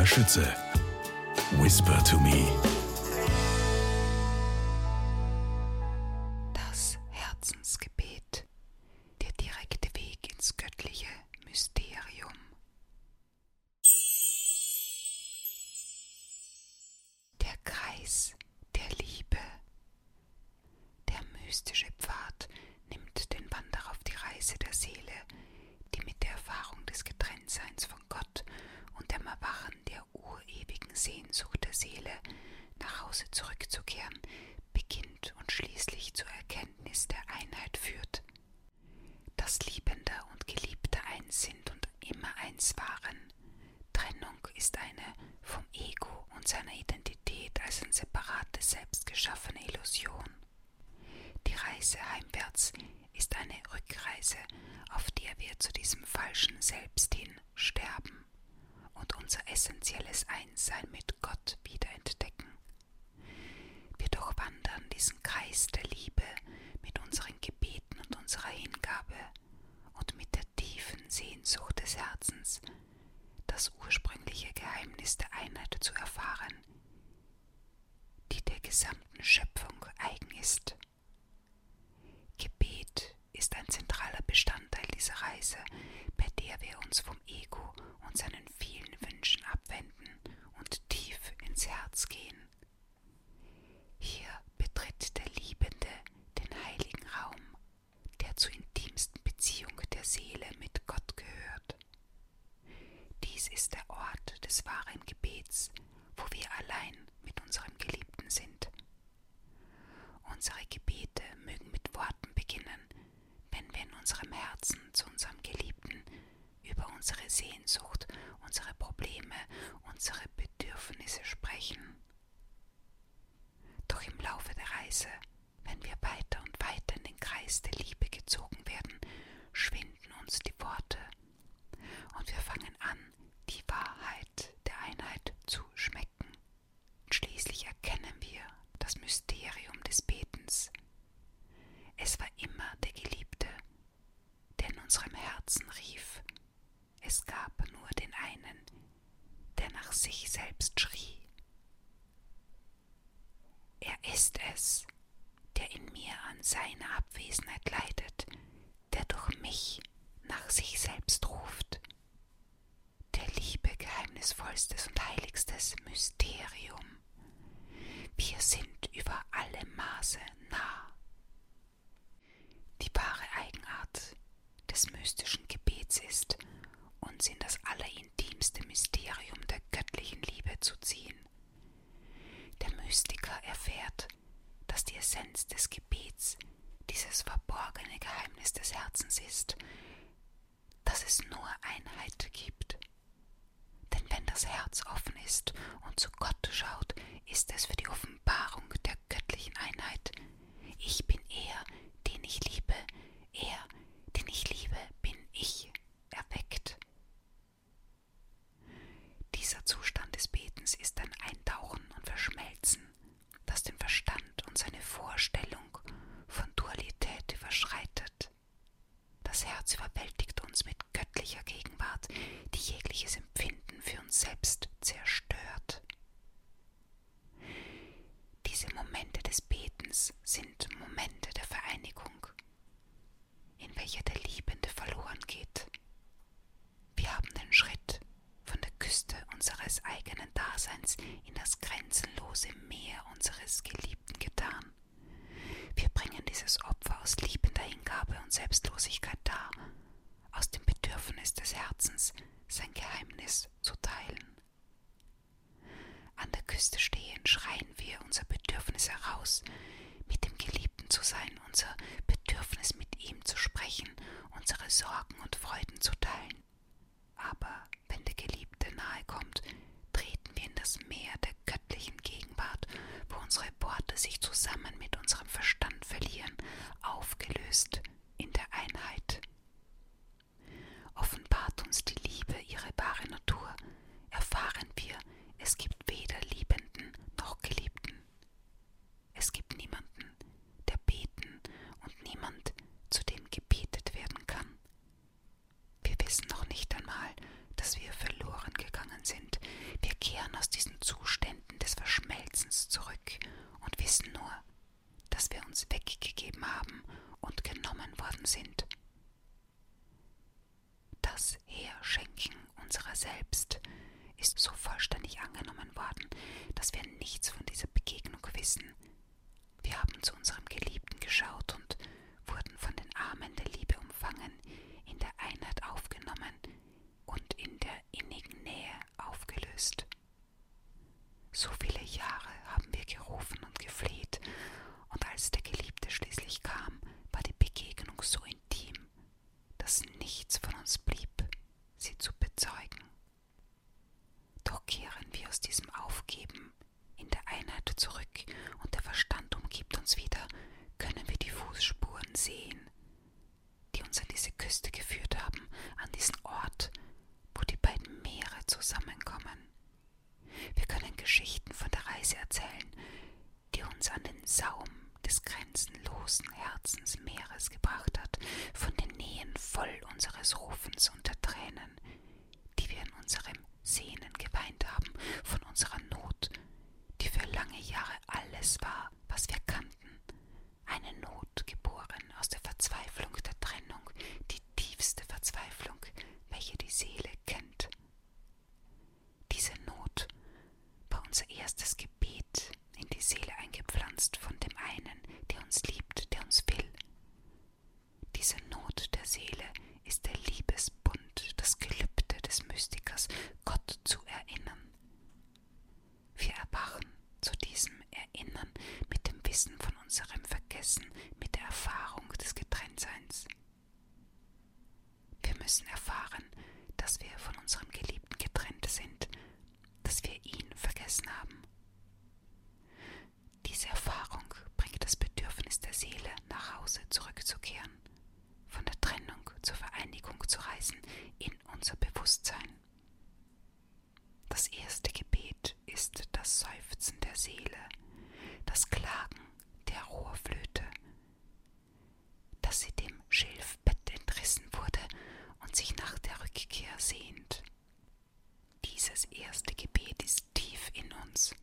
Maria Schütze. Whisper to me. Das Herzensgebet. Der direkte Weg ins göttliche Mysterium. Der Kreis der Liebe. Der mystische Pfad nimmt den Wanderer auf die Reise der Seele, Erfahrung des Getrenntseins von Gott und dem Erwachen der urewigen Sehnsucht der Seele, nach Hause zurückzukehren, beginnt und schließlich zur Erkenntnis der Einheit führt. Dass Liebender und Geliebte eins sind und immer eins waren. Trennung ist eine vom Ego und seiner Identität als ein separates Selbst geschaffene Illusion. Die Reise heimwärts ist eine Rückreise, auf der wir zu diesem falschen Selbst hin sterben und unser essentielles Einssein mit Gott wiederentdecken. Wir durchwandern diesen Kreis der Liebe mit unseren Gebeten und unserer Hingabe und mit der tiefen Sehnsucht des Herzens, das ursprüngliche Geheimnis der Einheit zu erfahren, die der gesamten Schöpfung eigen ist. Gebet ist ein zentraler Bestandteil dieser Reise, bei der wir uns vom Ego und seinen vielen Wünschen abwenden und tief ins Herz gehen. Hier betritt der Liebende den heiligen Raum, der zur intimsten Beziehung der Seele mit Gott gehört. Dies ist der Ort des wahren Gebets, wo wir allein mit unserem Geliebten sind. Unsere Gebete mögen mit Worten beginnen, wenn wir in unserem Herzen zu unserem Geliebten über unsere Sehnsucht, unsere Probleme, unsere Bedürfnisse sprechen. Doch im Laufe der Reise, wenn wir weiter und weiter in den Kreis der Liebe gezogen werden, schwinden uns die Worte und wir fangen an, die Wahrheit der Einheit zu schmecken. Und schließlich erkennen wir das Mysterium des Betens. Es war immer der Geliebte, der in unserem Herzen rief. Es gab nur den einen, der nach sich selbst schrie. Er ist es, der in mir an seiner Abwesenheit leidet, der durch mich nach sich selbst ruft. Der Liebe geheimnisvollstes und heiligstes Mysterium. Wir sind über alle Maße nah. Die wahre Eigenart des mystischen Gebets ist, uns in das allerintimste Mysterium der göttlichen Liebe zu ziehen. Der Mystiker erfährt, dass die Essenz des Gebets dieses verborgene Geheimnis des Herzens ist, dass es nur Einheit gibt. Denn wenn das Herz offen ist und zu Gott schaut, ist es für die Offenbarung der göttlichen Einheit. Ich bin er, den ich liebe, er, den ich liebe, bin ich erweckt. Dieser Zustand des Betens ist ein Eintauchen und Verschmelzen, das den Verstand und seine Vorstellung von Dualität überschreitet. Das Herz überwältigt uns mit göttlicher Gegenwart, die jegliches Empfinden für uns selbst zerstört. Diese Momente des Betens sind Momente der Vereinigung, in welcher der Liebende verloren geht. Wir haben den Schritt von der Küste unseres eigenen Daseins in das grenzenlose Meer unseres Geliebten getan. Wir bringen dieses Opfer aus liebender Hingabe und Selbstlosigkeit dar, aus dem Bedürfnis des Herzens, sein Geheimnis zu teilen. An der Küste stehen, schreien wir unser Bedürfnis heraus, mit dem Geliebten zu sein, unser Bedürfnis mit ihm zu sprechen, unsere Sorgen und Freuden zu teilen. Aber wenn der Geliebte nahe kommt, in das Meer der göttlichen Gegenwart, wo unsere Worte sich zusammen mit Schenken unserer selbst ist so vollständig angenommen worden, dass wir nichts von dieser Begegnung wissen. Wir haben zu unserem Geliebten geschaut und wurden von den Armen der Liebe umfangen, in der Einheit aufgenommen und in der innigen Nähe aufgelöst. So viele Jahre haben wir gerufen und gefleht, und als der Geliebte schließlich kam, war die Begegnung so in unser erstes Gebet in die Seele eingepflanzt von dem einen, der uns liebt, der uns will. Diese Not der Seele ist der Liebesbund, das Gelübde des Mystikers, Gott zu erinnern. Wir erwachen zu diesem Erinnern mit dem Wissen von unserem Vergessen, mit der Erfahrung des Getrenntseins. Wir müssen erfahren, dass wir von unserem Geliebten getrennt sind, dass wir ihn vergessen haben. Diese Erfahrung bringt das Bedürfnis der Seele, nach Hause zurückzukehren, von der Trennung zur Vereinigung zu reisen, in unser Bewusstsein. Das erste Gebet ist das Seufzen der Seele, das Klagen der Rohrflöte, dass sie dem Schilfbett entrissen wurde und sich nach der Rückkehr sehnt. Dieses erste Gebet rounds.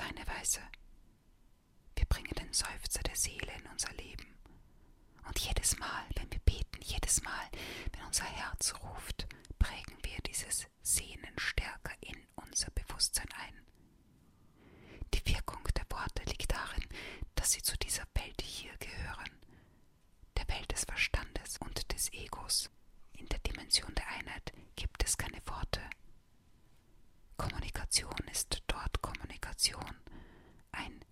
seine Weise. Wir bringen den Seufzer der Seele in unser Leben. Und jedes Mal, wenn wir beten, jedes Mal, wenn unser Herz ruft, prägen wir dieses Sehnen stärker in unser Bewusstsein ein. Die Wirkung der Worte liegt darin, dass sie zu dieser Welt hier gehören, der Welt des Verstandes und des Egos. In der Dimension der Einheit gibt es keine Worte. Kommunikation ist Diskussion ein